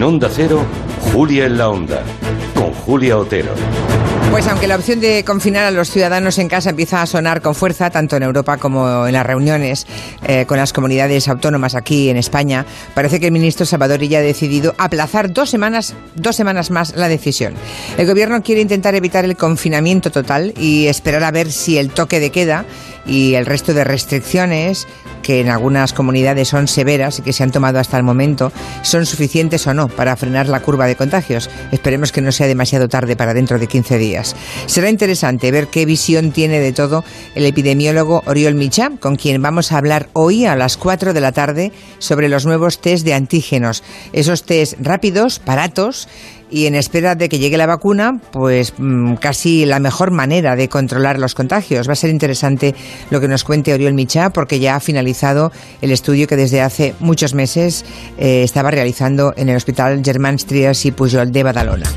En Onda Cero, Julia en la Onda, con Julia Otero. Pues aunque la opción de confinar a los ciudadanos en casa empieza a sonar con fuerza, tanto en Europa como en las reuniones eh, con las comunidades autónomas aquí en España, parece que el ministro Salvador ya ha decidido aplazar dos semanas, dos semanas más la decisión. El gobierno quiere intentar evitar el confinamiento total y esperar a ver si el toque de queda y el resto de restricciones que en algunas comunidades son severas y que se han tomado hasta el momento, son suficientes o no para frenar la curva de contagios. Esperemos que no sea demasiado tarde para dentro de 15 días. Será interesante ver qué visión tiene de todo el epidemiólogo Oriol Micha, con quien vamos a hablar hoy a las 4 de la tarde sobre los nuevos test de antígenos. Esos test rápidos, baratos, y en espera de que llegue la vacuna, pues mm, casi la mejor manera de controlar los contagios. Va a ser interesante lo que nos cuente Oriol Micha porque ya ha finalizado el estudio que desde hace muchos meses eh, estaba realizando en el Hospital Germán Trias y Pujol de Badalona.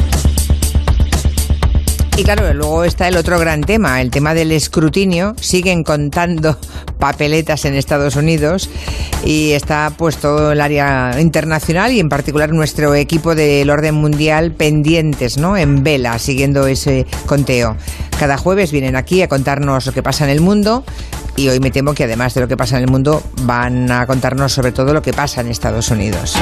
Y claro, luego está el otro gran tema, el tema del escrutinio. Siguen contando papeletas en Estados Unidos y está pues todo el área internacional y en particular nuestro equipo del orden mundial pendientes, ¿no? En vela, siguiendo ese conteo. Cada jueves vienen aquí a contarnos lo que pasa en el mundo y hoy me temo que además de lo que pasa en el mundo van a contarnos sobre todo lo que pasa en Estados Unidos.